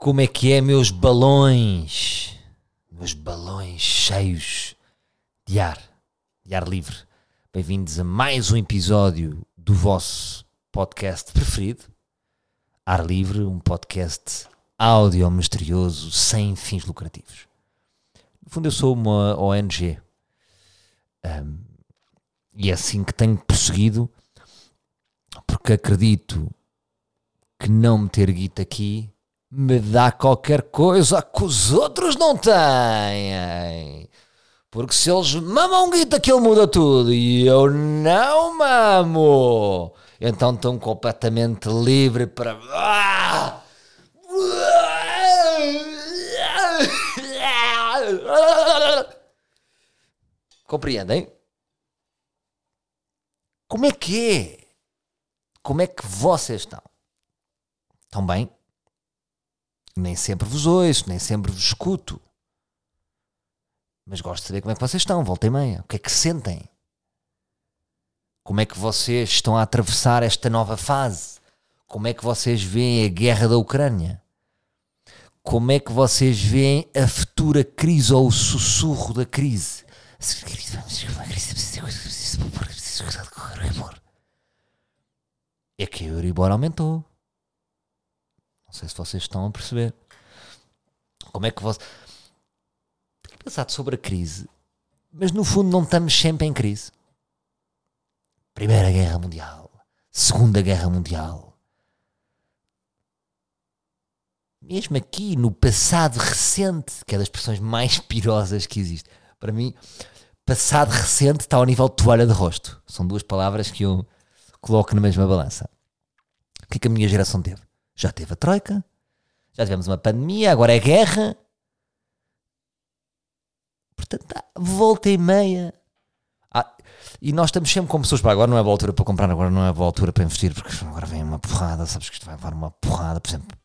Como é que é, meus balões? Meus balões cheios de ar, de ar livre. Bem-vindos a mais um episódio do vosso podcast preferido, Ar Livre, um podcast áudio misterioso sem fins lucrativos. No fundo, eu sou uma ONG um, e é assim que tenho perseguido, porque acredito que não meter guita aqui me dá qualquer coisa que os outros não têm. Porque se eles mamam guita, aquilo muda tudo. E eu não mamo. Então estão completamente livre para. Compreendem? Como é que é? Como é que vocês estão? Estão bem? Nem sempre vos ouço, nem sempre vos escuto. Mas gosto de saber como é que vocês estão, volta e meia. O que é que sentem? Como é que vocês estão a atravessar esta nova fase? Como é que vocês veem a guerra da Ucrânia? Como é que vocês veem a futura crise ou o sussurro da crise? É que a Euribor aumentou. Não sei se vocês estão a perceber. Como é que você. Tenho pensado sobre a crise, mas no fundo não estamos sempre em crise. Primeira Guerra Mundial, Segunda Guerra Mundial. Mesmo aqui no passado recente, que é das expressões mais pirosas que existe. Para mim, passado recente está ao nível de toalha de rosto. São duas palavras que eu coloco na mesma balança. O que é que a minha geração teve? Já teve a Troika, já tivemos uma pandemia, agora é guerra. Portanto, tá, volta e meia. Ah, e nós estamos sempre como pessoas para agora não é boa altura para comprar, agora não é boa altura para investir, porque agora vem uma porrada, sabes que isto vai levar uma porrada, por exemplo.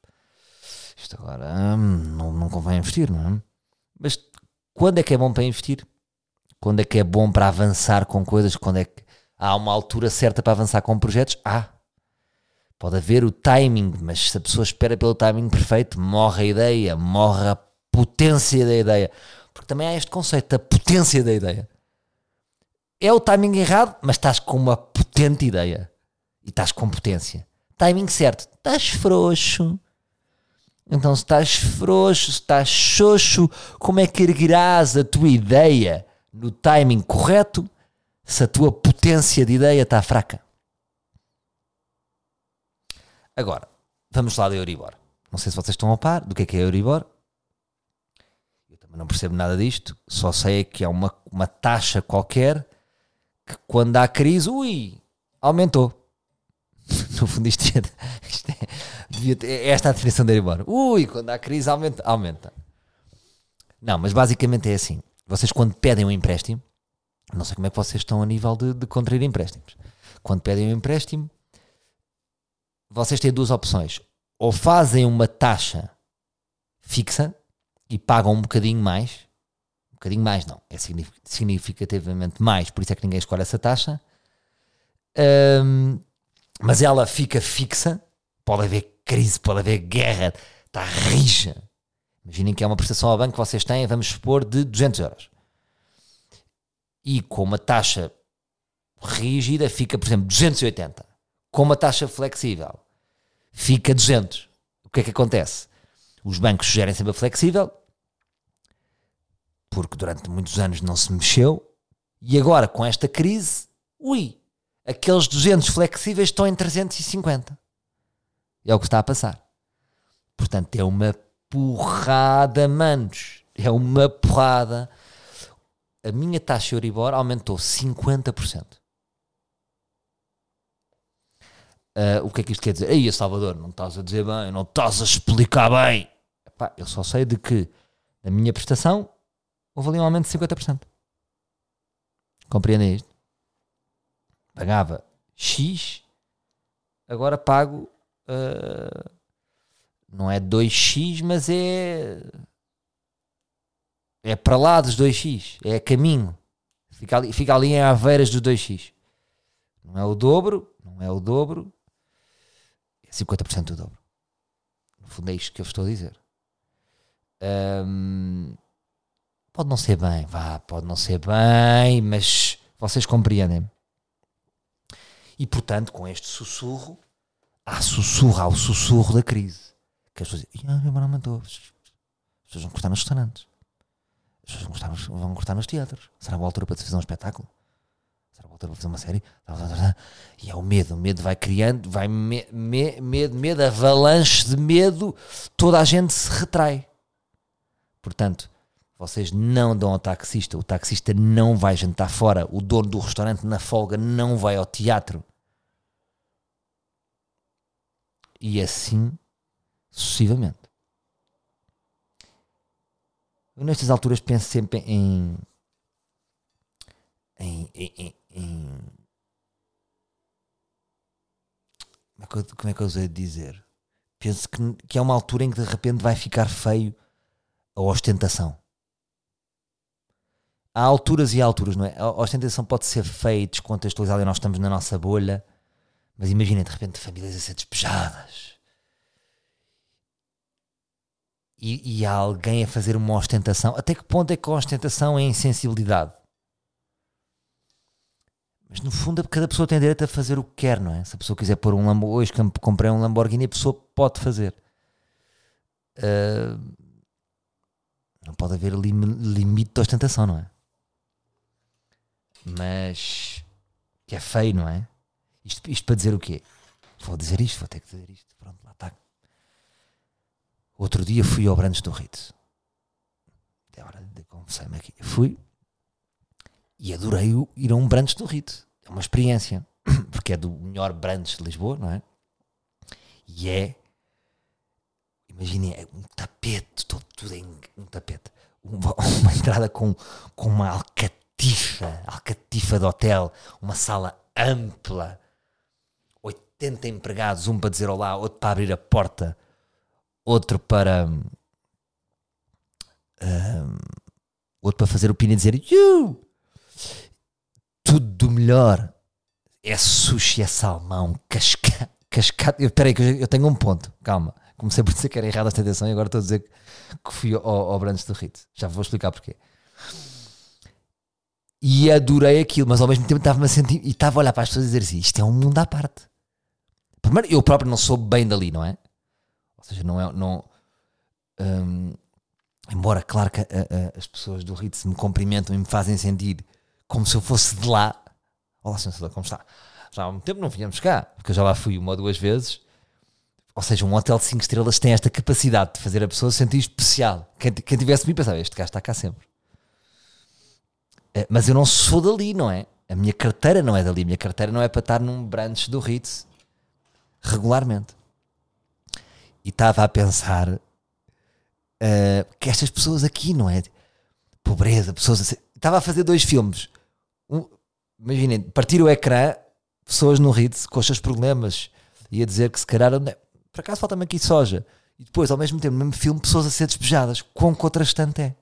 Isto agora hum, não, não convém investir, não é? Mas quando é que é bom para investir? Quando é que é bom para avançar com coisas? Quando é que há uma altura certa para avançar com projetos? Há. Pode haver o timing, mas se a pessoa espera pelo timing perfeito, morre a ideia, morre a potência da ideia. Porque também há este conceito da potência da ideia. É o timing errado, mas estás com uma potente ideia. E estás com potência. Timing certo, estás frouxo. Então, se estás frouxo, se estás xoxo, como é que erguerás a tua ideia no timing correto se a tua potência de ideia está fraca? Agora, vamos lá da Euribor. Não sei se vocês estão a par do que é que é Euribor. Eu também não percebo nada disto. Só sei que é uma, uma taxa qualquer que quando há crise, ui, aumentou. No fundo, isto, é, isto é, ter, é esta a definição da Euribor. Ui, quando há crise, aumenta, aumenta. Não, mas basicamente é assim. Vocês quando pedem um empréstimo, não sei como é que vocês estão a nível de, de contrair empréstimos. Quando pedem um empréstimo, vocês têm duas opções. Ou fazem uma taxa fixa e pagam um bocadinho mais. Um bocadinho mais, não. É significativamente mais, por isso é que ninguém escolhe essa taxa. Um, mas ela fica fixa. Pode haver crise, pode haver guerra. Está rija. Imaginem que é uma prestação ao banco que vocês têm, vamos supor, de 200 euros. E com uma taxa rígida fica, por exemplo, 280 com uma taxa flexível fica 200. O que é que acontece? Os bancos sugerem sempre a flexível, porque durante muitos anos não se mexeu, e agora com esta crise, ui, aqueles 200 flexíveis estão em 350. É o que está a passar. Portanto, é uma porrada, manos. É uma porrada. A minha taxa Euribor aumentou 50%. Uh, o que é que isto quer dizer? Aí, Salvador, não estás a dizer bem, não estás a explicar bem. Epá, eu só sei de que na minha prestação houve ali um aumento de 50%. Compreendem isto? Pagava X, agora pago. Uh, não é 2x, mas é. É para lá dos 2x. É caminho. Fica ali, fica ali em aveiras dos 2x. Não é o dobro, não é o dobro, 50% do dobro. No fundo é isto que eu estou a dizer. Ahm, pode não ser bem, vá, pode não ser bem, mas vocês compreendem. E portanto, com este sussurro, há sussurro, há o sussurro da crise. Que as pessoas dizem, ah, eu não aumentou. As pessoas vão cortar nos restaurantes. As pessoas vão cortar nos, vão cortar nos teatros. Será boa altura para se fazer um espetáculo? Altura para fazer uma série? E é o medo, o medo vai criando, vai me, me, medo, medo, avalanche de medo, toda a gente se retrai. Portanto, vocês não dão ao taxista, o taxista não vai jantar fora, o dono do restaurante na folga não vai ao teatro. E assim sucessivamente. Eu nestas alturas penso sempre em. Em. em. em como, é que eu, é usei de dizer? Penso que, que é uma altura em que de repente vai ficar feio a ostentação. Há alturas e alturas, não é? A ostentação pode ser feia e descontextualizada e nós estamos na nossa bolha, mas imaginem de repente famílias a ser despejadas e, e há alguém a fazer uma ostentação. Até que ponto é que a ostentação é insensibilidade? Mas no fundo, cada pessoa tem direito a fazer o que quer, não é? Se a pessoa quiser pôr um Lamborghini, hoje comprei um Lamborghini, a pessoa pode fazer. Uh, não pode haver lim, limite de ostentação, não é? Mas que é feio, não é? Isto, isto para dizer o quê? Vou dizer isto, vou ter que dizer isto. Pronto, lá está. Outro dia fui ao Brandes do Ritz. É hora de confessar-me aqui. Fui e adorei ir a um Brandes do Ritz. É uma experiência. Porque é do melhor Brandes de Lisboa, não é? E é. Imaginem, é um tapete, todo, tudo em um tapete. Uma, uma entrada com, com uma alcatifa, alcatifa de hotel, uma sala ampla, 80 empregados, um para dizer olá, outro para abrir a porta outro para um, outro para fazer o pino e dizer you! Tudo do melhor é sushi, é salmão, cascado, cascado. Espera aí, que eu, tenho um ponto, calma. Comecei por dizer que era errado esta atenção e agora estou a dizer que fui ao, ao Brandes do Ritz. Já vou explicar porquê. E adorei aquilo, mas ao mesmo tempo estava-me a sentir e estava a olhar para as pessoas e dizer assim: isto é um mundo à parte. Primeiro, eu próprio não sou bem dali, não é? Ou seja, não é. Não, um, embora, claro que a, a, as pessoas do Ritz me cumprimentam e me fazem sentir como se eu fosse de lá. Olá, senhor como está? Já há um tempo não vinhamos cá, porque eu já lá fui uma ou duas vezes. Ou seja, um hotel de 5 estrelas tem esta capacidade de fazer a pessoa sentir especial. Quem, quem tivesse comigo pensava, este gajo está cá sempre. Eh, mas eu não sou dali, não é? A minha carteira não é dali. A minha carteira não é para estar num branch do Ritz regularmente e estava a pensar uh, que estas pessoas aqui, não é? Pobreza, pessoas assim. Estava a fazer dois filmes. Um, imaginem, partir o ecrã, pessoas no Ritz com os seus problemas e a dizer que se calhar. Por acaso falta-me aqui soja. E depois, ao mesmo tempo, no mesmo filme, pessoas a ser despejadas. Quão contrastante é?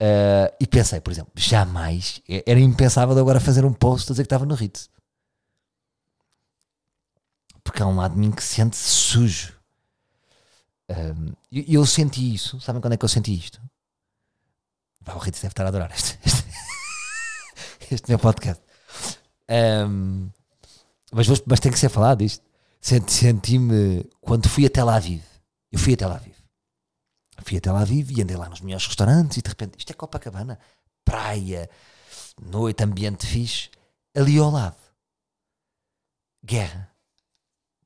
Uh, e pensei, por exemplo, jamais era impensável agora fazer um post a dizer que estava no Ritz porque há um lado de mim que se sente sujo. Um, e eu, eu, senti isso. Sabem quando é que eu senti isto? o Ritz deve estar a adorar este, este, este meu podcast. Um, mas, mas tem que ser falado isto. Senti-me quando fui a Tel Aviv. Eu fui a Tel Aviv. Fui a Tel Aviv e andei lá nos melhores restaurantes e de repente, isto é Copacabana, praia, noite, ambiente fixe. Ali ao lado, guerra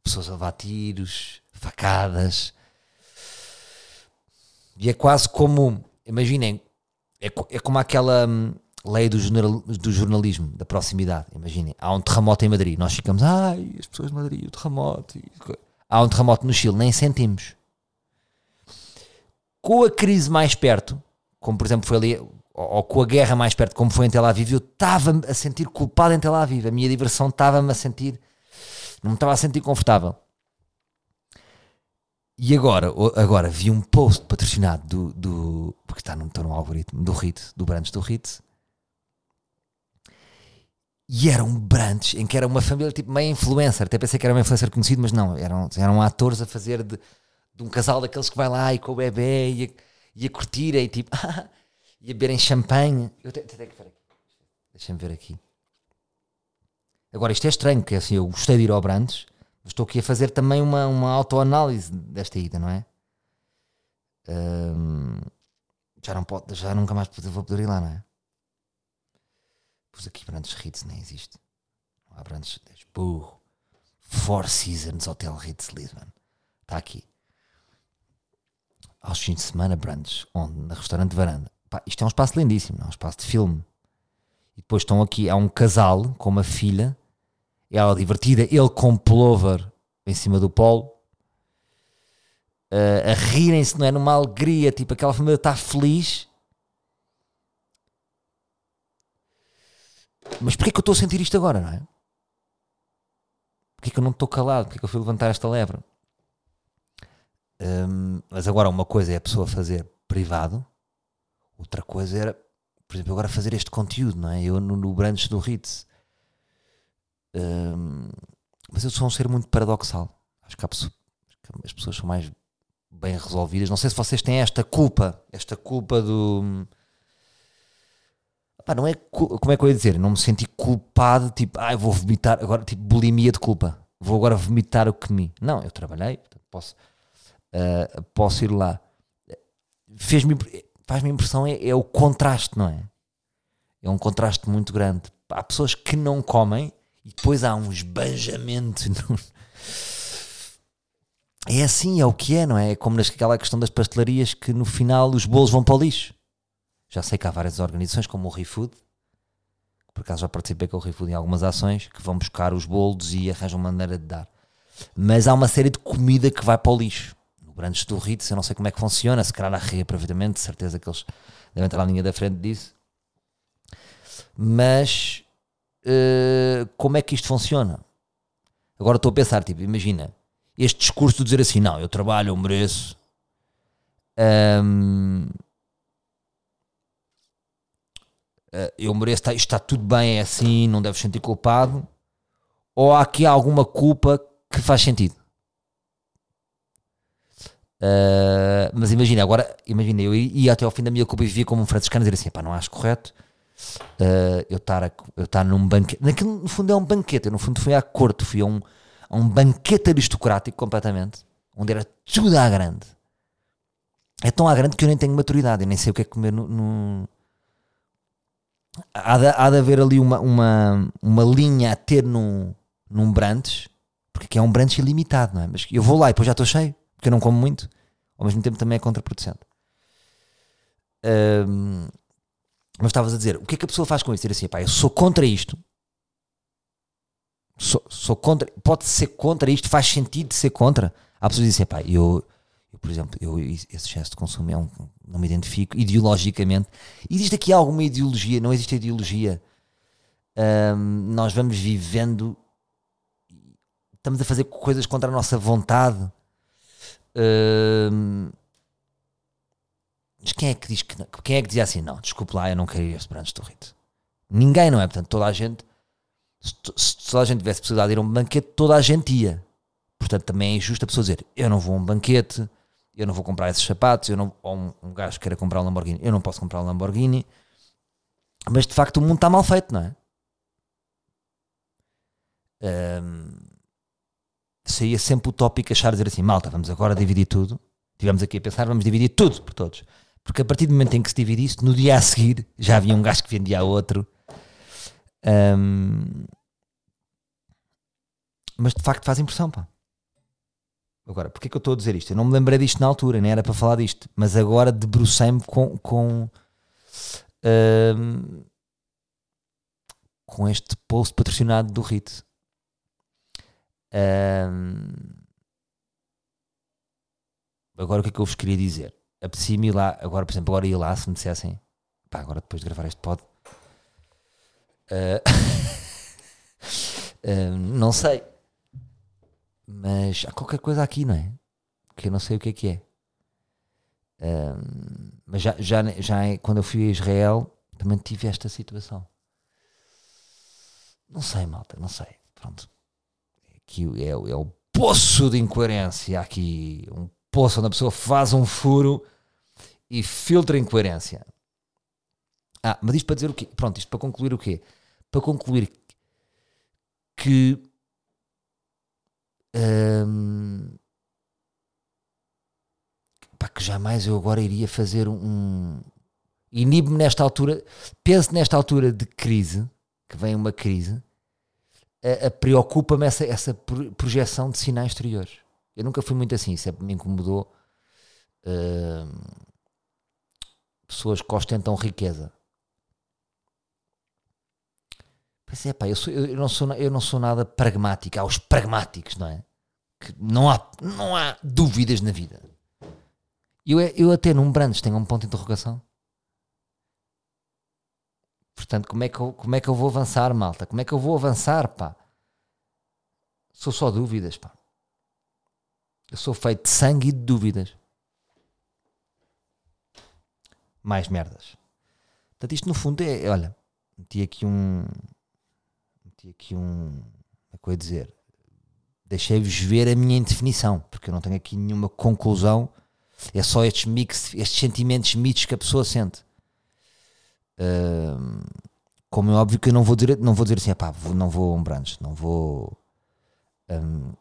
pessoas a levar tiros, facadas. E é quase como, imaginem, é, é como aquela hum, lei do, jornal, do jornalismo, da proximidade. Imaginem, há um terremoto em Madrid, nós ficamos, ai, as pessoas de Madrid, o terremoto. Há um terremoto no Chile, nem sentimos. Com a crise mais perto, como por exemplo foi ali, ou, com a guerra mais perto, como foi em Tel Aviv, eu estava a sentir culpado em Tel Aviv. A minha diversão estava-me a sentir não me estava a sentir confortável. E agora, agora vi um post patrocinado do, do porque está no, está no algoritmo do Ritz, do Brands do Ritz. E era um Brands em que era uma família tipo meio influencer. Até pensei que era uma influencer conhecido, mas não, eram, eram atores a fazer de, de um casal daqueles que vai lá e com o bebê e a, e a curtir e tipo, e a beberem champanhe. Eu tenho, que ver aqui. Deixa-me ver aqui. Agora, isto é estranho, que assim, eu gostei de ir ao Brandes, mas estou aqui a fazer também uma, uma autoanálise desta ida, não é? Já não pode, já nunca mais vou poder ir lá, não é? Pus aqui Brandes Ritz, nem existe. Não há Brandes, burro. Four Seasons Hotel Ritz Lisbon. Está aqui. Aos fins de semana, Brandes, onde? Na restaurante Varanda. Pá, isto é um espaço lindíssimo, é um espaço de filme. E depois estão aqui, há um casal com uma filha, ela divertida, ele com pullover em cima do polo, uh, a rirem-se, não é? Numa alegria, tipo, aquela família está feliz. Mas porquê que eu estou a sentir isto agora, não é? Porquê que eu não estou calado? Porquê que eu fui levantar esta lebre? Um, mas agora uma coisa é a pessoa fazer privado, outra coisa era por exemplo, agora fazer este conteúdo, não é? Eu no, no Branches do Ritz. Um, mas eu sou um ser muito paradoxal. Acho que, acho que, as pessoas são mais bem resolvidas. Não sei se vocês têm esta culpa, esta culpa do. Pá, não é. Como é que eu ia dizer? Não me senti culpado, tipo, ah, vou vomitar, agora, tipo, bulimia de culpa. Vou agora vomitar o que me. Não, eu trabalhei, posso, uh, posso ir lá. Fez-me faz-me impressão é, é, o contraste, não é? É um contraste muito grande. Há pessoas que não comem e depois há um esbanjamento. É assim, é o que é, não é? É como naquela questão das pastelarias que no final os bolos vão para o lixo. Já sei que há várias organizações, como o ReFood, por acaso já participei com o ReFood em algumas ações, que vão buscar os bolos e arranjam maneira de dar. Mas há uma série de comida que vai para o lixo. Brandes do Ritz, eu não sei como é que funciona, se calhar a reaproveitamento, de certeza que eles devem estar na linha da frente disso. Mas uh, como é que isto funciona? Agora estou a pensar, tipo, imagina, este discurso de dizer assim, não, eu trabalho, eu mereço. Um, uh, eh, eu mereço, está, está tudo bem, é assim, não deves sentir culpado. Ou há aqui alguma culpa que faz sentido? Uh, mas imagina, agora, imagina, eu ia até ao fim da minha culpa e vivia como um franciscano dizer assim, pá, não acho correto uh, eu estar eu estar num banquete, naquilo no fundo é um banquete, eu no fundo fui à corte, fui a um, a um banquete aristocrático completamente, onde era tudo à grande. É tão à grande que eu nem tenho maturidade, eu nem sei o que é comer no... no... Há, de, há de haver ali uma, uma, uma linha a ter num, num branch, porque aqui é um branch ilimitado, não é? Mas eu vou lá e depois já estou cheio porque eu não como muito, ao mesmo tempo também é contraproducente. Um, mas estavas a dizer, o que é que a pessoa faz com isso? Dizer assim, pá, eu sou contra isto. Sou, sou contra, pode ser contra isto, faz sentido ser contra. Há pessoas que dizem, pá, eu, eu, por exemplo, eu, esse excesso de consumo é um, não me identifico ideologicamente. Existe aqui alguma ideologia? Não existe ideologia. Um, nós vamos vivendo, estamos a fazer coisas contra a nossa vontade mas quem é que diz que não? Quem é que dizia assim, não, desculpe lá, eu não quero ir a Rito? Ninguém, não é? Portanto, toda a gente, se, se toda a gente tivesse possibilidade de ir a um banquete, toda a gente ia. Portanto, também é injusto a pessoa dizer, eu não vou a um banquete, eu não vou comprar esses sapatos, eu não, ou um, um gajo queira comprar um Lamborghini, eu não posso comprar um Lamborghini. Mas de facto o mundo está mal feito, não é? Um, saía sempre o tópico achar dizer assim, malta, vamos agora dividir tudo. Tivemos aqui a pensar, vamos dividir tudo por todos. Porque a partir do momento em que se divide isso, no dia a seguir já havia um gajo que vendia a outro. Um, mas de facto faz impressão, pá. Agora, porquê que eu estou a dizer isto? Eu não me lembrei disto na altura, nem era para falar disto, mas agora debrucei-me com, com, um, com este post patrocinado do RIT. Um, agora o que é que eu vos queria dizer? Apetecia-me lá, agora, por exemplo, agora ia lá se me dissessem, pá, agora depois de gravar este pod, uh, não sei, mas há qualquer coisa aqui, não é? Que eu não sei o que é que é. Um, mas já, já, já é, quando eu fui a Israel também tive esta situação. Não sei, malta, não sei. Pronto que é, é o poço de incoerência aqui, um poço onde a pessoa faz um furo e filtra incoerência. Ah, mas isto para dizer o quê? Pronto, isto para concluir o quê? Para concluir que pá, que jamais eu agora iria fazer um. Inibe-me nesta altura, penso nesta altura de crise, que vem uma crise, preocupa-me essa, essa projeção de sinais exteriores. Eu nunca fui muito assim, sempre me incomodou uh, pessoas que ostentam riqueza. Pensei, pá, eu, sou, eu, não sou, eu não sou nada pragmático. Há os pragmáticos, não é? Que não há, não há dúvidas na vida. Eu, eu até num Brandes tenho um ponto de interrogação. Portanto, como é, que eu, como é que eu vou avançar, malta? Como é que eu vou avançar, pá? Sou só dúvidas, pá. Eu sou feito de sangue e de dúvidas. Mais merdas. Portanto, isto no fundo é, olha, meti aqui um. Meti aqui um. Como é que eu ia dizer? Deixei-vos ver a minha indefinição, porque eu não tenho aqui nenhuma conclusão é só estes mix, estes sentimentos mitos que a pessoa sente. Uh, como é óbvio que eu não vou dizer, não vou dizer assim, pá, não vou brunch, não vou. Um,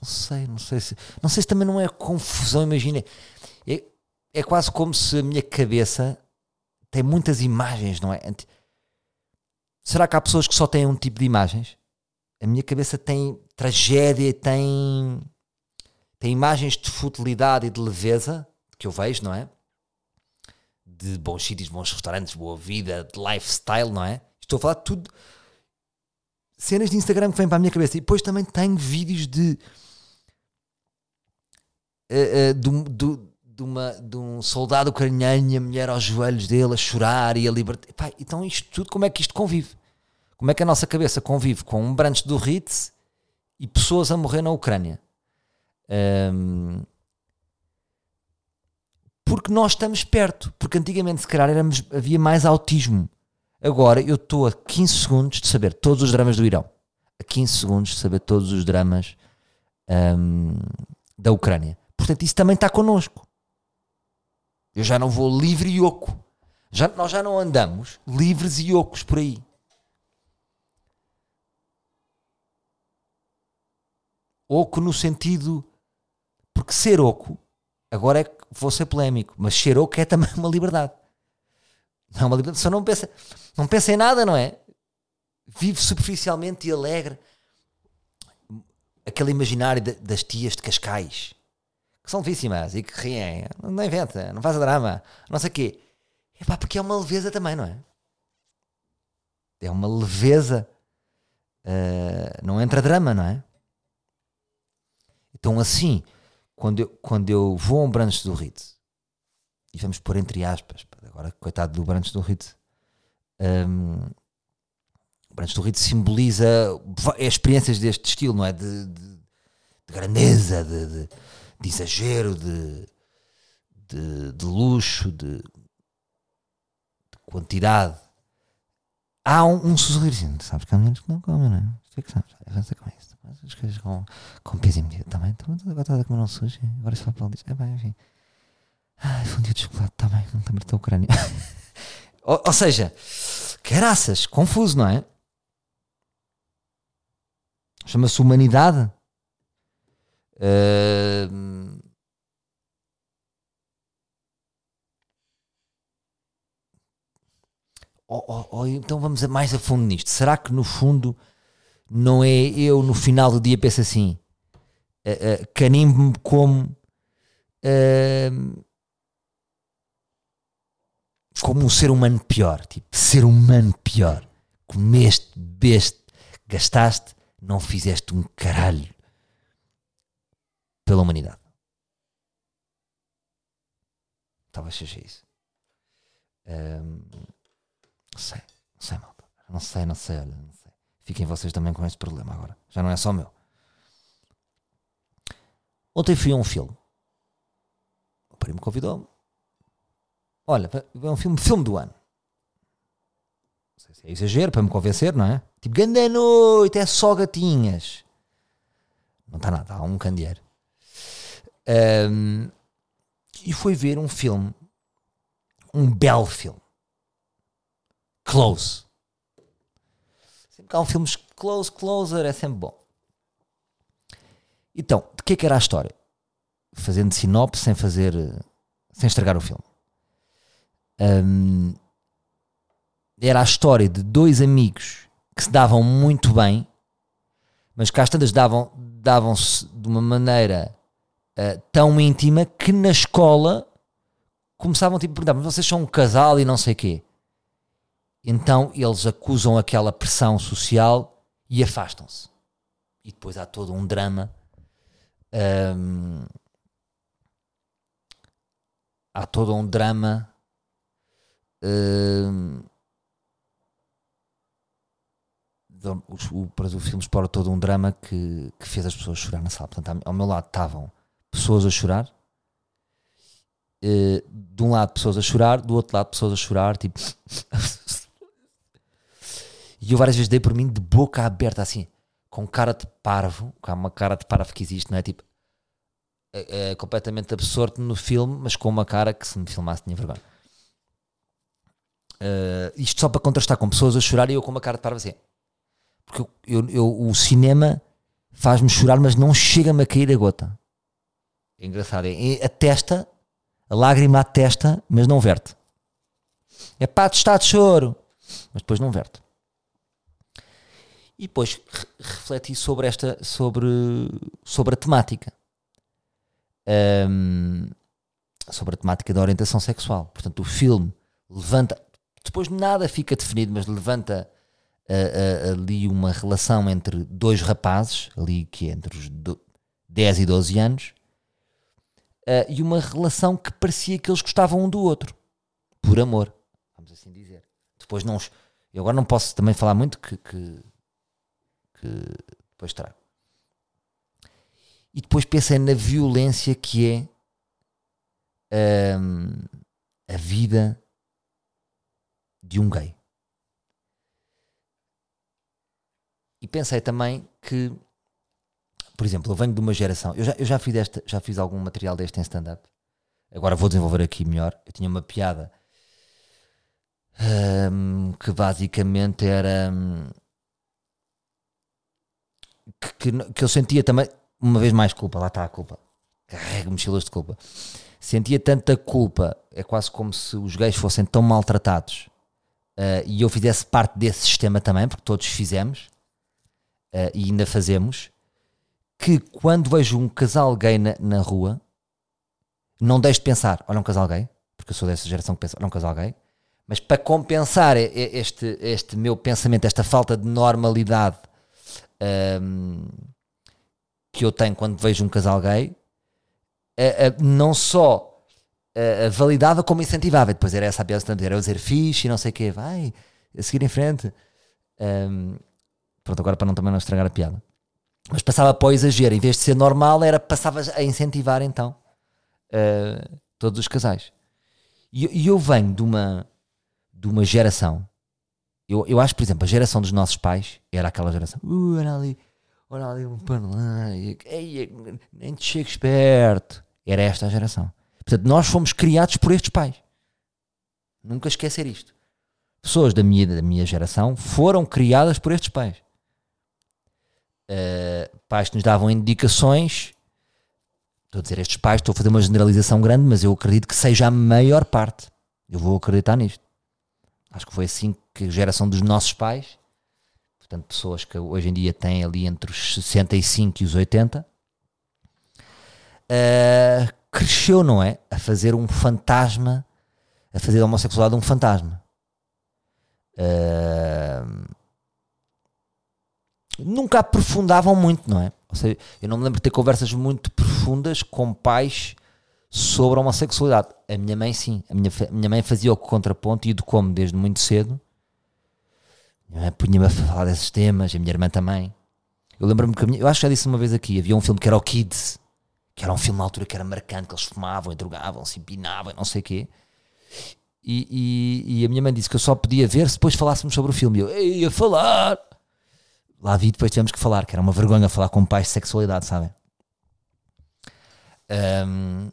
não sei, não sei se. Não sei se também não é confusão, imagina. É, é quase como se a minha cabeça tem muitas imagens, não é? Será que há pessoas que só têm um tipo de imagens? A minha cabeça tem tragédia, tem tem imagens de futilidade e de leveza que eu vejo, não é? De bons sítios, bons restaurantes, boa vida, de lifestyle, não é? Estou a falar de tudo. Cenas de Instagram que vêm para a minha cabeça. E depois também tenho vídeos de. Uh, uh, de, de, de, uma, de um soldado ucraniano e a mulher aos joelhos dele a chorar e a libertar. Então, isto tudo, como é que isto convive? Como é que a nossa cabeça convive com um branch do Ritz e pessoas a morrer na Ucrânia? Um, porque nós estamos perto. Porque antigamente, se calhar, éramos, havia mais autismo. Agora eu estou a 15 segundos de saber todos os dramas do Irão. A 15 segundos de saber todos os dramas um, da Ucrânia. Portanto, isso também está connosco. Eu já não vou livre e oco. Já, nós já não andamos livres e ocos por aí. Oco no sentido porque ser oco, agora é que vou ser polémico, mas ser oco é também uma liberdade. Não é uma liberdade, só não pensa, não pensa em nada, não é? Vive superficialmente e alegre. Aquele imaginário de, das tias de Cascais, que são víssimas e que riem, não inventa, não faz drama, não sei o quê. É pá, porque é uma leveza também, não é? É uma leveza. Uh, não entra drama, não é? Então, assim, quando eu, quando eu vou a um brunch do Ritz, e vamos pôr entre aspas, agora coitado do brunch do Ritz, um, o brunch do Ritz simboliza experiências deste estilo, não é? De, de, de grandeza, de, de, exagero, de, de, luxo, de, quantidade. Há um, um sorrisinho, sabes que há meninos que não comem, não é? Sei que sabes, avança com isso as coisas com, com peso e medida também. Então, agora estás a comer um. Agora se fala para diz: é bem, enfim. Ai, fundido de chocolate, está bem, não também está a Ucrânia. ou, ou seja, caraças, confuso, não é? Chama-se humanidade. Uh, ou, então vamos mais a fundo nisto. Será que no fundo não é eu no final do dia penso assim, uh, uh, canimbo-me como uh, como um ser humano pior, tipo, ser humano pior, comeste, bebeste, gastaste, não fizeste um caralho pela humanidade. Talvez seja isso. Um, não sei, não sei, malta. Não sei, não sei, olha, não sei. Fiquem vocês também com esse problema agora. Já não é só meu. Ontem fui a um filme. O primo convidou-me. Olha, é um filme, filme do ano. Não sei se é exagero para me convencer, não é? Tipo, grande noite, é só gatinhas. Não está nada, há um candeeiro. Um, e foi ver um filme, um belo filme. Close. Sempre que há um filme close, closer, é sempre bom. Então, de que é que era a história? Fazendo sinopse sem fazer, sem estragar o filme. Um, era a história de dois amigos que se davam muito bem, mas que às tantas davam, davam-se de uma maneira uh, tão íntima que na escola começavam tipo, a perguntar: mas vocês são um casal e não sei quê. Então eles acusam aquela pressão social e afastam-se. E depois há todo um drama. Um, há todo um drama. Um, o, o, o filme explora todo um drama que, que fez as pessoas chorar na sala. Portanto, ao meu lado estavam pessoas a chorar, uh, de um lado pessoas a chorar, do outro lado pessoas a chorar, tipo. e eu várias vezes dei por mim de boca aberta, assim, com cara de parvo, com uma cara de parvo que existe, não é? Tipo, é, é completamente absorto no filme, mas com uma cara que se me filmasse tinha vergonha. Uh, isto só para contrastar com pessoas a chorar e eu com uma cara de parvo assim. Porque eu, eu, eu o cinema faz-me chorar, mas não chega-me a cair a gota. É engraçado. É, a testa, a lágrima à testa, mas não verte. É pá, está de choro. Mas depois não verte. E depois refleti sobre esta, sobre, sobre a temática. Um, sobre a temática da orientação sexual. Portanto, o filme levanta, depois nada fica definido, mas levanta uh, uh, ali uma relação entre dois rapazes, ali que é entre os 10 e 12 anos, uh, e uma relação que parecia que eles gostavam um do outro, por amor, vamos assim dizer. Depois não. Eu agora não posso também falar muito que, que, que depois trago. E depois pensei na violência que é um, a vida de um gay. E pensei também que por exemplo, eu venho de uma geração. Eu já, eu já, fiz, esta, já fiz algum material deste em stand-up. Agora vou desenvolver aqui melhor. Eu tinha uma piada um, que basicamente era. Um, que, que, que, eu sentia também. Uma vez mais culpa, lá está a culpa. Carrego mochilas de culpa. Sentia tanta culpa, é quase como se os gays fossem tão maltratados uh, e eu fizesse parte desse sistema também, porque todos fizemos uh, e ainda fazemos que quando vejo um casal gay na, na rua, não deixo de pensar, olha um casal gay, porque eu sou dessa geração que pensa, olha um casal gay, mas para compensar este, este meu pensamento, esta falta de normalidade um, que eu tenho quando vejo um casal gay, não só validava como incentivava. E depois era essa a piada era eu dizer fixe e não sei o quê, vai, a seguir em frente. Um, pronto, agora para não também não estragar a piada mas passava para o exagero, em vez de ser normal, era passava a incentivar então todos os casais. E, e, eu venho de uma, de uma geração, eu, eu acho, por exemplo, a geração dos nossos pais era aquela geração, uh, olha ali, olha ali um panelão, nem te chegues perto. Era esta a geração. Portanto, nós fomos criados por estes pais. Nunca esquecer isto. Pessoas da minha, da minha geração foram criadas por estes pais uh, pais que nos davam indicações. Estou a dizer estes pais, estou a fazer uma generalização grande, mas eu acredito que seja a maior parte. Eu vou acreditar nisto. Acho que foi assim que geração dos nossos pais, portanto, pessoas que hoje em dia têm ali entre os 65 e os 80, uh, eh, cresceu, não é? A fazer um fantasma, a fazer a homossexualidade um fantasma. Uh, nunca aprofundavam muito, não é? Ou seja, eu não me lembro de ter conversas muito profundas com pais sobre a homossexualidade. A minha mãe, sim. A minha, a minha mãe fazia o contraponto e educou-me desde muito cedo. Punha-me a falar desses temas, a minha irmã também. Eu lembro-me que, minha, eu acho que já disse uma vez aqui, havia um filme que era o Kids, que era um filme na altura que era marcante, que eles fumavam e drogavam, se empinavam não sei o quê. E, e, e, a minha mãe disse que eu só podia ver se depois falássemos sobre o filme. E eu ia falar lá vi depois tivemos que falar, que era uma vergonha falar com pais de sexualidade, sabem? Um,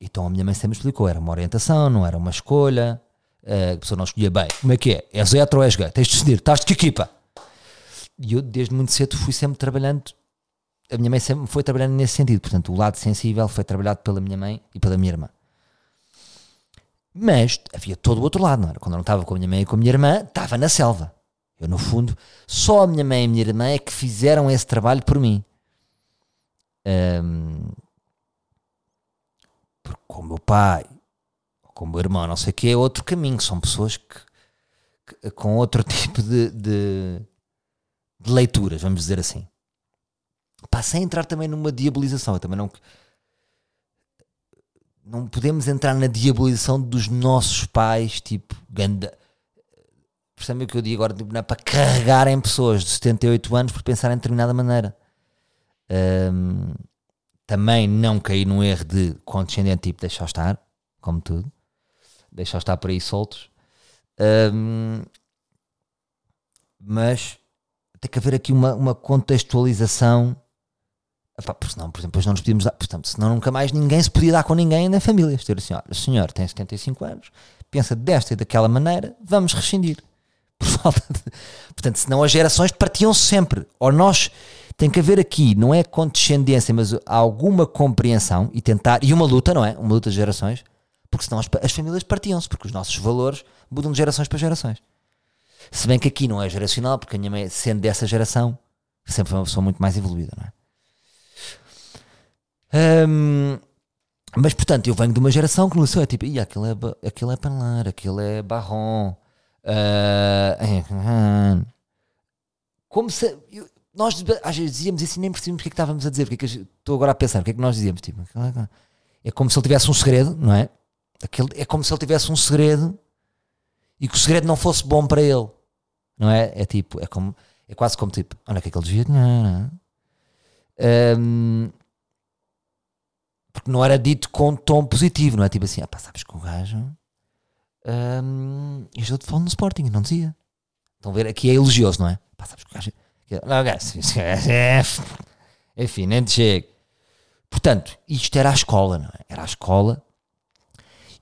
então a minha mãe sempre explicou: era uma orientação, não era uma escolha. Uh, a pessoa não escolhia bem. Como é que é? És hetero ou és gay? Tens de decidir, estás de que equipa? E eu, desde muito cedo, fui sempre trabalhando. A minha mãe sempre foi trabalhando nesse sentido. Portanto, o lado sensível foi trabalhado pela minha mãe e pela minha irmã. Mas havia todo o outro lado, não era? Quando eu não estava com a minha mãe e com a minha irmã, estava na selva. Eu, no fundo, só a minha mãe e a minha irmã é que fizeram esse trabalho por mim. Um, porque com o meu pai, com o irmão, não sei o que, é outro caminho. São pessoas que, que com outro tipo de, de, de, leituras, vamos dizer assim. Passei a entrar também numa diabolização. Eu também não não podemos entrar na diabolização dos nossos pais, tipo, ganda. O que eu digo agora? Tipo, não é para carregarem pessoas de 78 anos por pensar em determinada maneira. Um, também não cair num erro de condescendente, tipo, deixa estar, como tudo, deixa estar por aí soltos. Um, mas tem que haver aqui uma, uma contextualização Epá, porque senão, por exemplo, não nos podíamos dar, portanto, senão nunca mais ninguém se podia dar com ninguém na família. Dizer assim: olha, o senhor tem 75 anos, pensa desta e daquela maneira, vamos rescindir. Por falta de. Portanto, senão as gerações partiam -se sempre. Ou nós. Tem que haver aqui, não é condescendência, mas alguma compreensão e tentar. E uma luta, não é? Uma luta de gerações. Porque senão as, as famílias partiam-se, porque os nossos valores mudam de gerações para gerações. Se bem que aqui não é geracional, porque a minha mãe, sendo dessa geração, sempre foi uma pessoa muito mais evoluída, não é? Um, mas portanto, eu venho de uma geração que não sou, é tipo, aquilo é, aquilo é panelar, aquilo é barron. Uh, como se. Eu, nós às vezes dizíamos isso e nem percebíamos o que é que estávamos a dizer. É que estou agora a pensar, o que é que nós dizíamos? Tipo, é como se ele tivesse um segredo, não é? Aquele, é como se ele tivesse um segredo e que o segredo não fosse bom para ele, não é? É tipo, é como, é quase como tipo, olha que é que ele devia dinheiro, um, porque não era dito com tom positivo, não é? Tipo assim, ah, pá, sabes que o gajo um, de futebol no Sporting, não dizia. Estão a ver? Aqui é elogioso, não é? Pá, sabes que o gajo. Não, gajo, é, enfim, nem te chego. Portanto, isto era a escola, não é? Era a escola.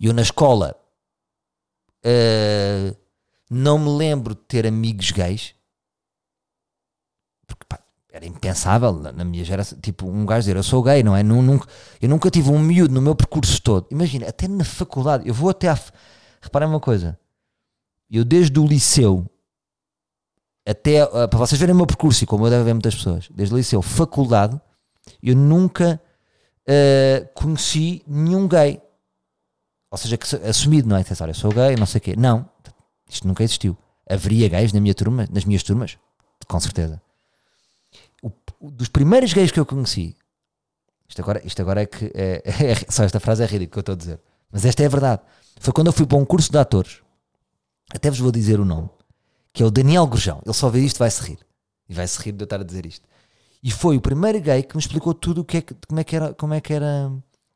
Eu na escola uh, não me lembro de ter amigos gays. Porque pá, era impensável na minha geração. Tipo, um gajo dizer eu sou gay, não é? Nunca, eu nunca tive um miúdo no meu percurso todo. Imagina, até na faculdade, eu vou até à. Reparem uma coisa, eu desde o liceu até. Uh, para vocês verem o meu percurso e como eu deve ver muitas pessoas, desde o liceu, faculdade, eu nunca uh, conheci nenhum gay. Ou seja, que assumido, não é? Eu sou gay, não sei o quê. Não, isto nunca existiu. Haveria gays na minha turma, nas minhas turmas? Com certeza dos primeiros gays que eu conheci, isto agora, isto agora é que. É, é, só esta frase é ridícula que eu estou a dizer. Mas esta é a verdade. Foi quando eu fui para um curso de atores. Até vos vou dizer o nome. Que é o Daniel Gurjão. Ele só vê isto vai-se rir. E vai-se rir de eu estar a dizer isto. E foi o primeiro gay que me explicou tudo o que é como é que era. Como é que era.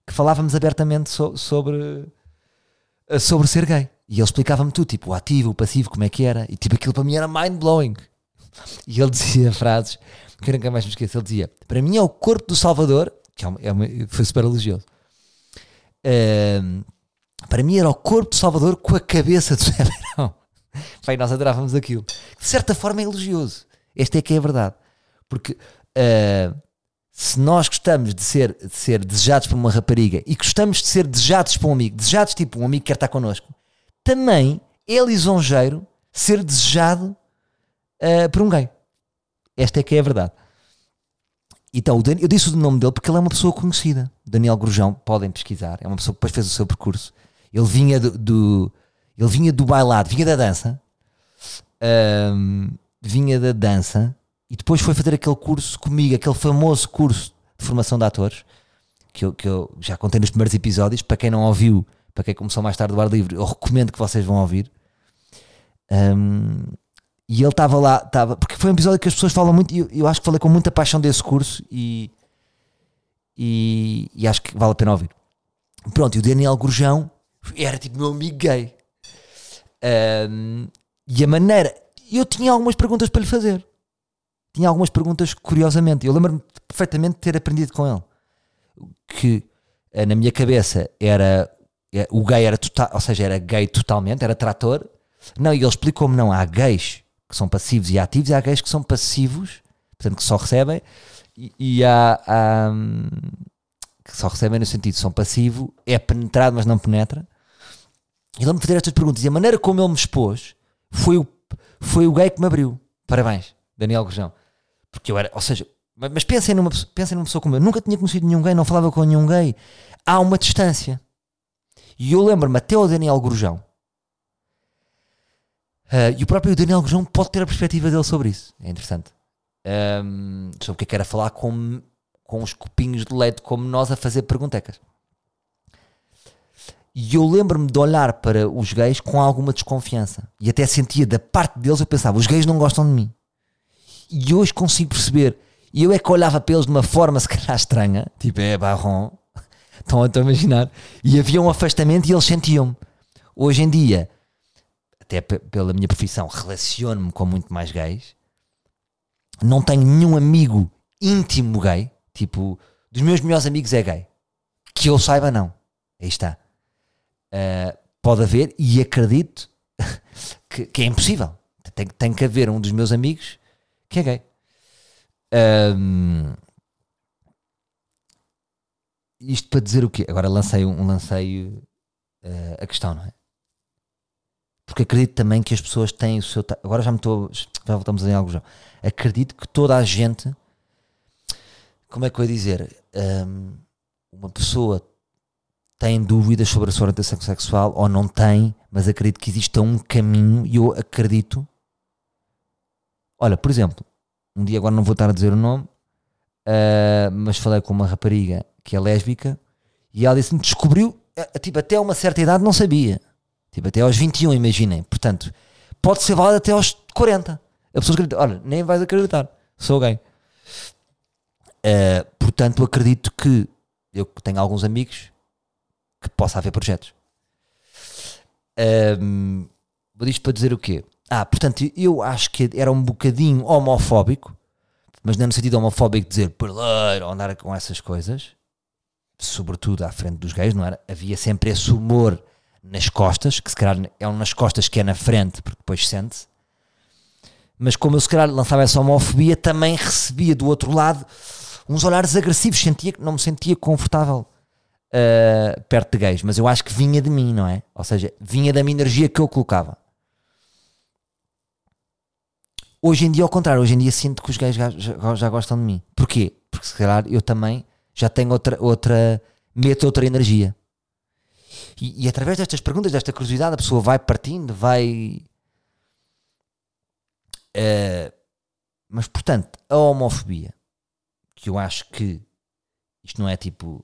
Que falávamos abertamente so, sobre. Sobre ser gay. E ele explicava-me tudo, tipo, o ativo, o passivo, como é que era. E tipo, aquilo para mim era mind blowing. E ele dizia frases que eu nunca mais me esqueço. Ele dizia: Para mim é o corpo do Salvador, que é uma, é uma, foi super elogioso. Uh, para mim era o corpo do Salvador com a cabeça do Zé Beirão. Pai, nós adorávamos aquilo. De certa forma é elogioso. Esta é que é a verdade. Porque uh, se nós gostamos de ser, de ser desejados por uma rapariga e gostamos de ser desejados por um amigo, desejados tipo um amigo que quer estar connosco, também é lisonjeiro ser desejado uh, por um gay. Esta é que é a verdade. Então, eu disse o nome dele porque ele é uma pessoa conhecida. Daniel Grujão, podem pesquisar. É uma pessoa que depois fez o seu percurso. Ele vinha do, do ele vinha do bailado, vinha da dança. Um, vinha da dança e depois foi fazer aquele curso comigo, aquele famoso curso de formação de atores que eu, que eu já contei nos primeiros episódios. Para quem não ouviu, para quem começou mais tarde do ar livre, eu recomendo que vocês vão ouvir. Um, e ele estava lá, estava, porque foi um episódio que as pessoas falam muito, e eu, eu, acho que falei com muita paixão desse curso e, e, e, acho que vale a pena ouvir. Pronto, e o Daniel Gurjão era tipo meu amigo gay. Um, e a maneira, eu tinha algumas perguntas para lhe fazer. Tinha algumas perguntas curiosamente. Eu lembro-me perfeitamente de ter aprendido com ele que eh, na minha cabeça era eh, o gay era total, ou seja, era gay totalmente, era trator. Não, e ele explicou-me: não, há gays que são passivos e ativos, e há gays que são passivos, portanto, que só recebem, e, e há, há, hum, que só recebem no sentido são passivo, é penetrado, mas não penetra. E ele me fazer estas perguntas, e a maneira como ele me expôs foi o, foi o gay que me abriu. Parabéns, Daniel Gurjão. Porque eu era, ou seja, mas pensem numa, pensem numa pessoa como eu, nunca tinha conhecido nenhum gay, não falava com nenhum gay. Há uma distância. E eu lembro-me até o Daniel Gurjão. Uh, e o próprio Daniel Gurjão pode ter a perspectiva dele sobre isso. É interessante. Um, sobre o que é que era falar com, com os copinhos de leite como nós a fazer perguntecas. E eu lembro-me de olhar para os gays com alguma desconfiança. E até sentia da parte deles, eu pensava, os gays não gostam de mim. E hoje consigo perceber. E eu é que olhava para eles de uma forma se calhar estranha, tipo, é barron, estão a imaginar. E havia um afastamento e eles sentiam-me. Hoje em dia, até pela minha profissão, relaciono-me com muito mais gays. Não tenho nenhum amigo íntimo gay, tipo, dos meus melhores amigos é gay. Que eu saiba, não. Aí está. Uh, pode haver, e acredito que, que é impossível. Tem, tem que haver um dos meus amigos que é gay. Um, isto para dizer o quê? Agora lancei um, lancei uh, a questão, não é? Porque acredito também que as pessoas têm o seu. Agora já me estou. Já voltamos em algo já. Acredito que toda a gente. Como é que eu ia dizer? Um, uma pessoa tem dúvidas sobre a sua orientação sexual ou não tem, mas acredito que exista um caminho e eu acredito. Olha, por exemplo, um dia agora não vou estar a dizer o nome, uh, mas falei com uma rapariga que é lésbica e ela disse-me descobriu, uh, tipo, até uma certa idade não sabia. Tipo, até aos 21, imaginem. Portanto, pode ser válido até aos 40. A pessoa acredita, olha, nem vais acreditar, sou gay. Uh, portanto, acredito que eu tenho alguns amigos que possa haver projetos. Um, vou disto para dizer o quê? Ah, portanto, eu acho que era um bocadinho homofóbico, mas não no sentido homofóbico de dizer perleiro ou andar com essas coisas, sobretudo à frente dos gays, não era? Havia sempre esse humor nas costas, que se calhar é um nas costas que é na frente, porque depois sente-se. Mas como eu se calhar lançava essa homofobia, também recebia do outro lado uns olhares agressivos, sentia que não me sentia confortável uh, perto de gays, mas eu acho que vinha de mim, não é? Ou seja, vinha da minha energia que eu colocava. Hoje em dia, ao contrário, hoje em dia sinto que os gays já, já, gostam de mim. Porquê? Porque se calhar eu também já tenho outra, outra meto outra energia. E, e, através destas perguntas, desta curiosidade, a pessoa vai partindo, vai. Uh, mas portanto, a homofobia, que eu acho que isto não é tipo.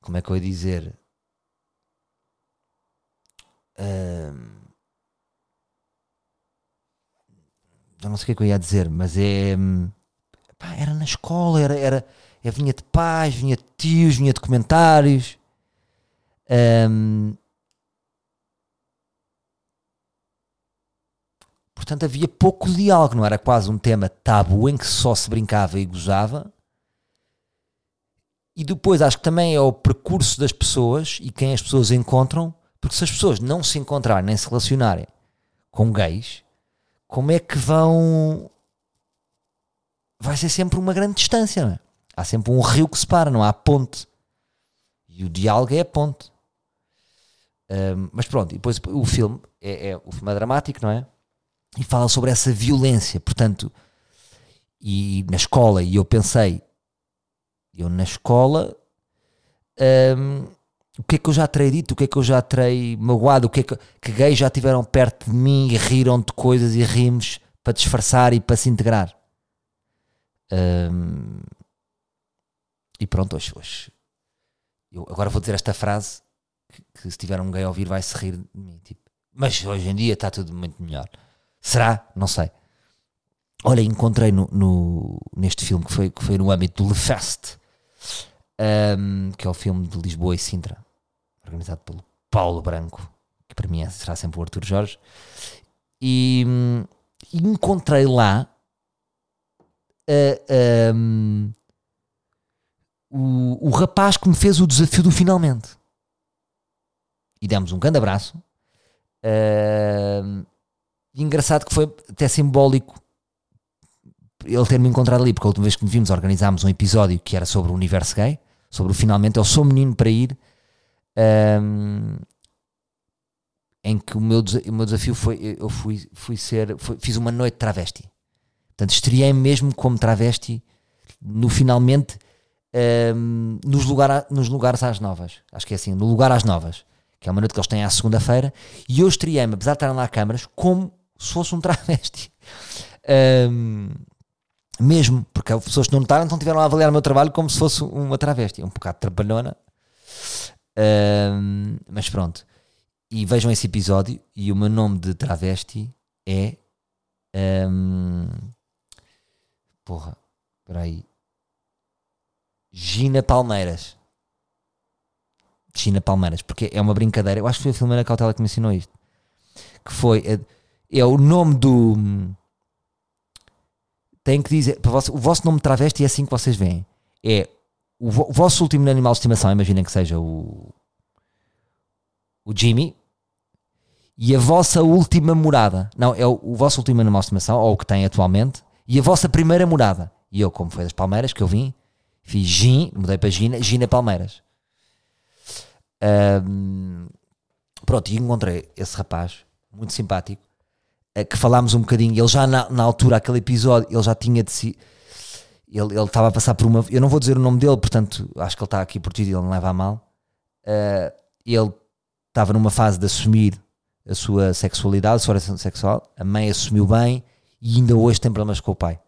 Como é que eu ia dizer? Uh, já não sei o que é que eu ia dizer, mas é. Hum, pá, era na escola, era, era, é, vinha de pais, vinha de tios, vinha de comentários. Um, portanto, havia pouco diálogo, não era quase um tema tabu em que só se brincava e gozava. E depois acho que também é o percurso das pessoas e quem as pessoas encontram, porque se as pessoas não se encontrarem nem se relacionarem com gays, como é que vão. Vai ser sempre uma grande distância, não é? Há sempre um rio que separa, não há ponte. E o diálogo é a ponte. Um, mas pronto, e depois o filme é, é, o filme é dramático, não é? E fala sobre essa violência, portanto, e na escola, e eu pensei, eu na escola, um, o que é que eu já terei dito, o que é que eu já terei magoado, o que é que, que gays já tiveram perto de mim e riram de coisas e rimos para disfarçar e para se integrar. Um, e pronto, hoje, hoje eu agora vou dizer esta frase que, que se tiver um gay a ouvir vai se rir de mim. Tipo, mas hoje em dia está tudo muito melhor. Será? Não sei. Olha, encontrei no, no, neste filme que foi, que foi no âmbito do Le Fest, um, que é o filme de Lisboa e Sintra organizado pelo Paulo Branco, que para mim é, será sempre o Arthur Jorge, e, e encontrei lá uh, um, o, o rapaz que me fez o desafio do finalmente. E demos um grande abraço. Uh, engraçado que foi até simbólico ele ter-me encontrado ali, porque a última vez que me vimos organizámos um episódio que era sobre o universo gay, sobre o finalmente, eu sou menino para ir, um, em que o meu, o meu desafio foi, eu fui, fui ser, fui, fiz uma noite travesti. Portanto, estreiei mesmo como travesti no finalmente um, nos, lugar, nos lugares às novas. Acho que é assim, no lugar às novas, que é uma noite que eles têm à segunda-feira, e eu estreiei-me, apesar de estarem lá câmaras, como se fosse um travesti. Um, mesmo, porque as pessoas que não notaram então tiveram a avaliar o meu trabalho como se fosse uma travesti, um bocado trabalhona. Um, mas pronto. E vejam esse episódio. E o meu nome de travesti é. Um, porra, espera aí. Gina Palmeiras. Gina Palmeiras, porque é uma brincadeira. Eu acho que foi a Filmeira Cautela que me ensinou isto. Que foi. É, é o nome do tem que dizer, para o vosso nome travesti é assim que vocês veem. É o, o vosso último animal de estimação, imaginem que seja o, o Jimmy, e a vossa última morada. Não, é o, o vosso último animal de estimação, ou o que tem atualmente, e a vossa primeira morada. E eu, como foi das Palmeiras, que eu vim, fiz Gin, mudei para Gina, Gina Palmeiras. Um, pronto, e encontrei esse rapaz, muito simpático, que falámos um bocadinho, ele já na, na altura, aquele episódio, ele já tinha de si. Ele, estava a passar por uma. Eu não vou dizer o nome dele, portanto, acho que ele está aqui por ti ele não leva a mal. Uh, ele estava numa fase de assumir a sua sexualidade, a sua orientação sexual. A mãe assumiu bem e ainda hoje tem problemas com o pai.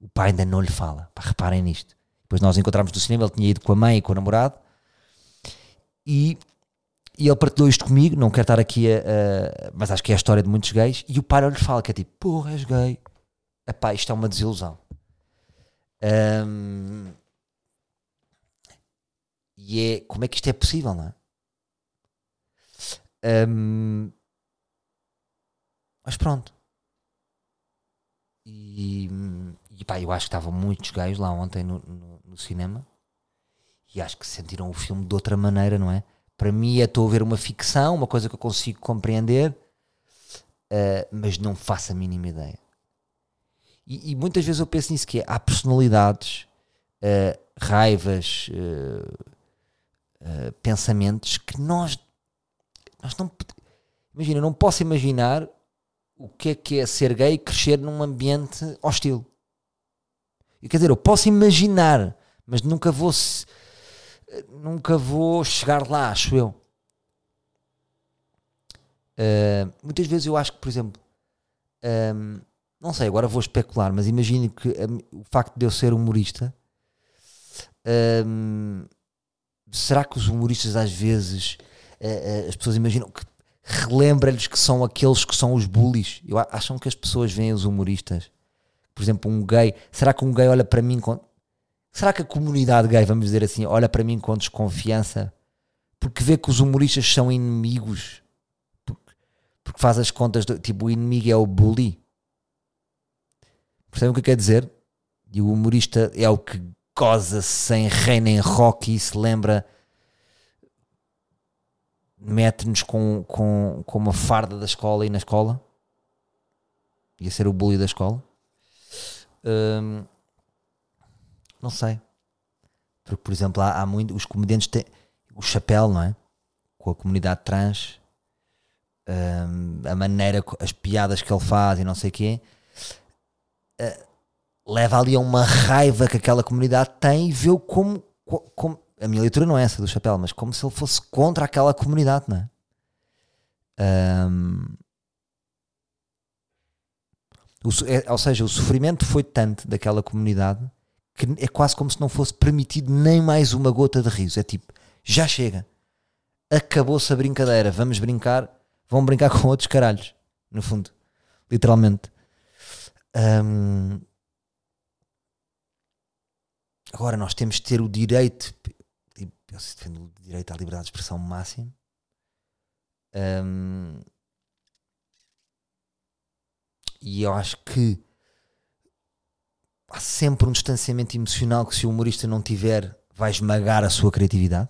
O pai ainda não lhe fala. Pá, reparem nisto. Depois nós encontramos no cinema, ele tinha ido com a mãe e com o namorado. E e ele partilhou isto comigo, não quero estar aqui a, a, Mas acho que é a história de muitos gays. E o pai lhe fala que é tipo, porra, és gay. Epá, isto é uma desilusão. Um, e é. Como é que isto é possível, não é? Um, mas pronto. E, e pá, eu acho que estavam muitos gays lá ontem no, no, no cinema e acho que sentiram o filme de outra maneira, não é? Para mim, é estou a ver uma ficção, uma coisa que eu consigo compreender, uh, mas não faço a mínima ideia. E, e, muitas vezes eu penso nisso: que é, há personalidades, uh, raivas, uh, pensamentos que nós, nós não. Imagina, eu não posso imaginar o que é que é ser gay e crescer num ambiente hostil. E, quer dizer, eu posso imaginar, mas nunca vou nunca vou chegar lá, acho eu. Uh, muitas vezes eu acho que, por exemplo, um, não sei, agora vou especular, mas imagino que um, o facto de eu ser humorista, um, será que os humoristas às vezes uh, uh, as pessoas imaginam que relembra-lhes que são aqueles que são os bullies? Eu, acham que as pessoas veem os humoristas, por exemplo, um gay, será que um gay olha para mim com, Será que a comunidade gay, vamos dizer assim, olha para mim com desconfiança porque vê que os humoristas são inimigos? Porque, porque faz as contas, do, tipo, o inimigo é o bully. Percebem o que quer dizer? E o humorista é o que goza sem rei nem rock e se lembra mete-nos com, com, com uma farda da escola e na escola ia ser o bully da escola hum, não sei. Porque, por exemplo, há, há muito. Os comediantes têm. O chapéu, não é? Com a comunidade trans. Um, a maneira, as piadas que ele faz e não sei o quê. Uh, leva ali a uma raiva que aquela comunidade tem e vê-o como, como. A minha leitura não é essa do chapéu, mas como se ele fosse contra aquela comunidade, não é? Um, o, é, ou seja, o sofrimento foi tanto daquela comunidade que é quase como se não fosse permitido nem mais uma gota de riso. É tipo, já chega. Acabou-se a brincadeira. Vamos brincar. Vão brincar com outros caralhos. No fundo. Literalmente. Um, agora nós temos de ter o direito. Eu defendo o direito à liberdade de expressão máximo. Um, e eu acho que há sempre um distanciamento emocional que se o humorista não tiver, vai esmagar a sua criatividade.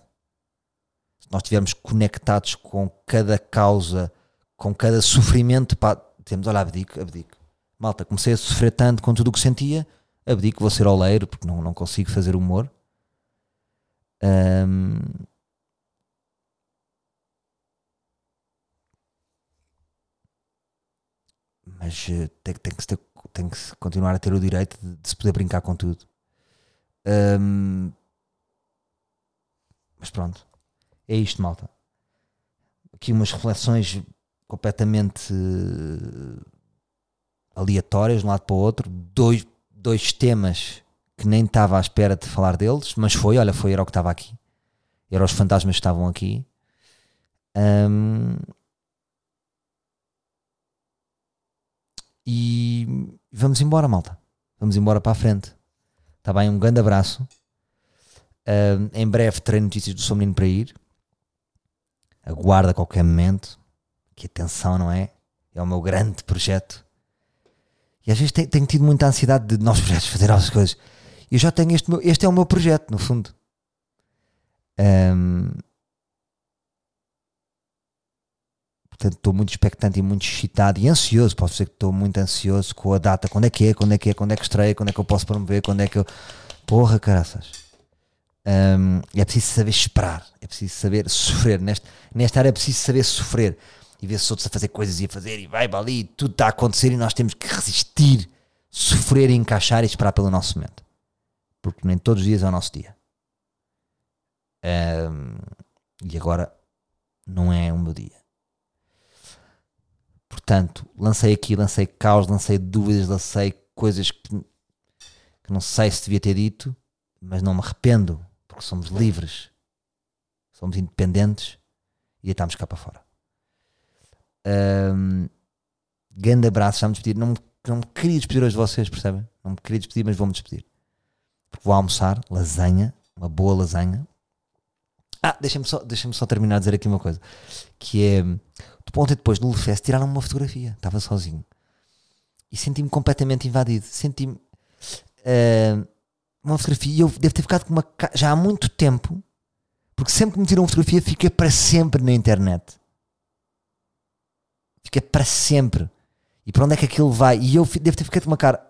Se nós estivermos conectados com cada causa, com cada sofrimento, pá, temos, olha, abdico, abdico. Malta, comecei a sofrer tanto com tudo o que sentia, abdico, vou ser oleiro, porque não, não consigo fazer humor. Ahm, mas eh, tem, tem que ter- tem que continuar a ter o direito de, de se poder brincar com tudo. Ahm, mas pronto, é isto, malta. Aqui umas reflexões completamente aleatórias de um lado para o outro. Dois, dois temas que nem estava à espera de falar deles, mas foi, olha, foi, era o que estava aqui. Eram os fantasmas que estavam aqui. Ahm, e vamos embora, malta. Vamos embora para a frente. Está bem? Um grande abraço. Ahm, em breve terei notícias do Sou Menino para ir. Aguarda qualquer momento. Que atenção, não é? É o meu grande projeto. E às vezes tenho, tenho tido muita ansiedade de novos projetos, fazer novas coisas. Eu já tenho este, meu- este é o meu projeto, no fundo. Ahm, portanto, estou muito expectante e muito excitado e ansioso. Posso dizer que estou muito ansioso com a data. Quando é que é? Quando é que é? Quando é que estreia? Quando é que eu posso promover? Quando é que eu. Porra, caraças. Ahm, é preciso saber esperar. É preciso saber sofrer. Neste, nesta área é preciso saber sofrer. E ver se outros a fazer coisas e a fazer e vai para ali. Tudo está a acontecer e nós temos que resistir, sofrer, encaixar e esperar pelo nosso momento. Porque nem todos os dias é o nosso dia. Ahm, e agora não é o meu dia. Portanto, lancei aqui, lancei caos, lancei dúvidas, lancei coisas que, que não sei se devia ter dito, mas não me arrependo, porque somos livres, somos independentes e estamos cá para fora. Ahm, grande abraço, já me despedir. Não, não me queria despedir hoje de vocês, percebem? Não me queria despedir, mas vou-me despedir. Porque vou almoçar, lasanha, uma boa lasanha. Ah, deixa-me só, deixa só terminar a dizer aqui uma coisa. Que é, ontem depois no Lefest tiraram-me uma fotografia, estava sozinho. E senti-me completamente invadido. Senti-me ah, uma fotografia e eu devo ter ficado com uma já há muito tempo, porque sempre que me tiram uma fotografia fica para sempre na internet. Fica para sempre. E para onde é que aquilo vai? E eu devo ter ficado com uma cara.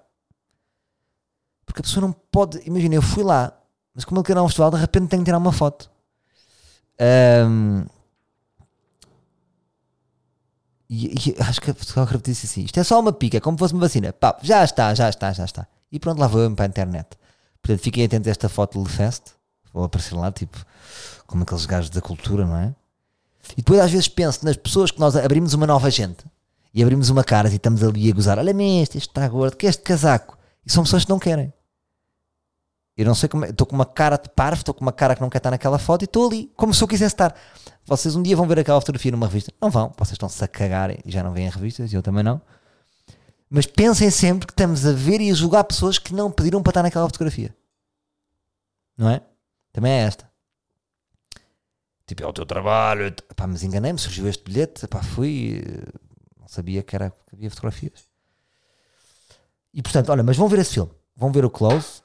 Porque a pessoa não pode. Imagina, eu fui lá, mas como ele quer um festival, de repente tenho que tirar uma foto. Ahm, e, e acho que a fotógrafa disse assim: isto é só uma pica, é como se fosse uma vacina. Pá, já está, já está, já está. E pronto, lá vou eu para a internet. Portanto, fiquem atentos a esta foto do Fest. Vou aparecer lá, tipo, como aqueles gajos da cultura, não é? E depois às vezes penso nas pessoas que nós abrimos uma nova gente e abrimos uma cara e estamos ali a gozar: olha-me este, este está gordo, que é este casaco. E são pessoas que não querem. Eu não sei como é, estou com uma cara de parvo, estou com uma cara que não quer estar naquela foto e estou ali, como se eu quisesse estar. Vocês um dia vão ver aquela fotografia numa revista. Não vão, vocês estão-se a cagar e já não veem revistas, e eu também não. Mas pensem sempre que estamos a ver e a julgar pessoas que não pediram para estar naquela fotografia. Não é? Também é esta. Tipo, é o teu trabalho. Pá, mas enganei-me, surgiu este bilhete, pá, fui, eh, não sabia que, era, que havia fotografias. E portanto, olha, mas vão ver esse filme, vão ver o Close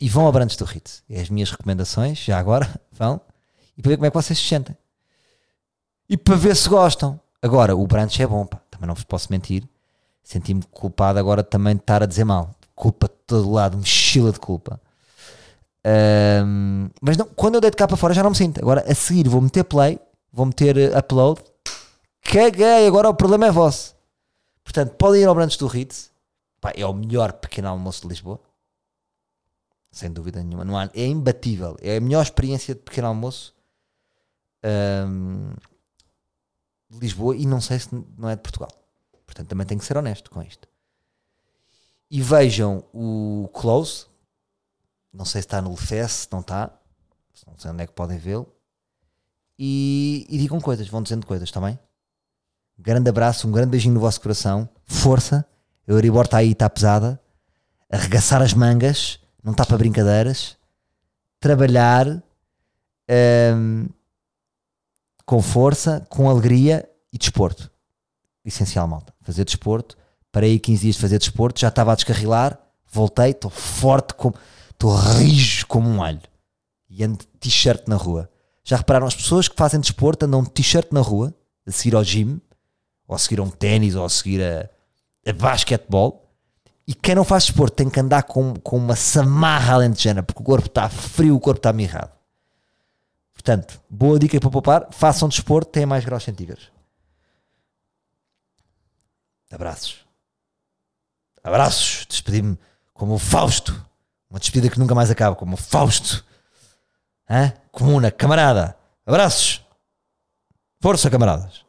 e vão a Brandes do Ritz. É as minhas recomendações, já agora, vão, e para ver como é que vocês se sentem. E para ver se gostam. Agora, o Brandes é bom, pá, também não vos posso mentir. Senti-me culpado agora também de estar a dizer mal. Culpa de todo lado, mochila de culpa. Ahm, mas não, quando eu deito cá para fora já não me sinto. Agora a seguir vou meter play, vou meter eh, upload. Caguei, agora o problema é vosso. Portanto, podem ir ao Brandes do Ritz. Pá, é o melhor pequeno almoço de Lisboa. Sem dúvida nenhuma. Não há, é imbatível. É a melhor experiência de pequeno almoço ahm, de Lisboa e não sei se não é de Portugal. Portanto, também tenho que ser honesto com isto. E vejam o Close. Não sei se está no Lefest, se não está. Não sei onde é que podem vê-lo. E, e digam coisas, vão dizendo coisas, bem? Grande abraço, um grande beijinho no vosso coração. Força. Euribor está aí, está pesada. Arregaçar as mangas. Não está para brincadeiras. Trabalhar hum, com força, com alegria e desporto. Essencial, malta. Fazer desporto. Parei aí 15 dias de fazer desporto. Já estava a descarrilar. Voltei, estou forte, como estou rijo como um alho. E ando de t-shirt na rua. Já repararam, as pessoas que fazem desporto andam de t-shirt na rua, a seguir ao gym, ou a seguir a um ténis, ou a seguir a, a basquetebol. E quem não faz desporto tem que andar com, com uma samarra alentejana, porque o corpo está frio, o corpo está mirrado. Portanto, boa dica para poupar, façam desporto, tenham mais graus centígrados. Abraços. Abraços. Despedi-me como o Fausto. Uma despedida que nunca mais acaba, como o Fausto. Hã? Comuna, camarada. Abraços. Força, camaradas.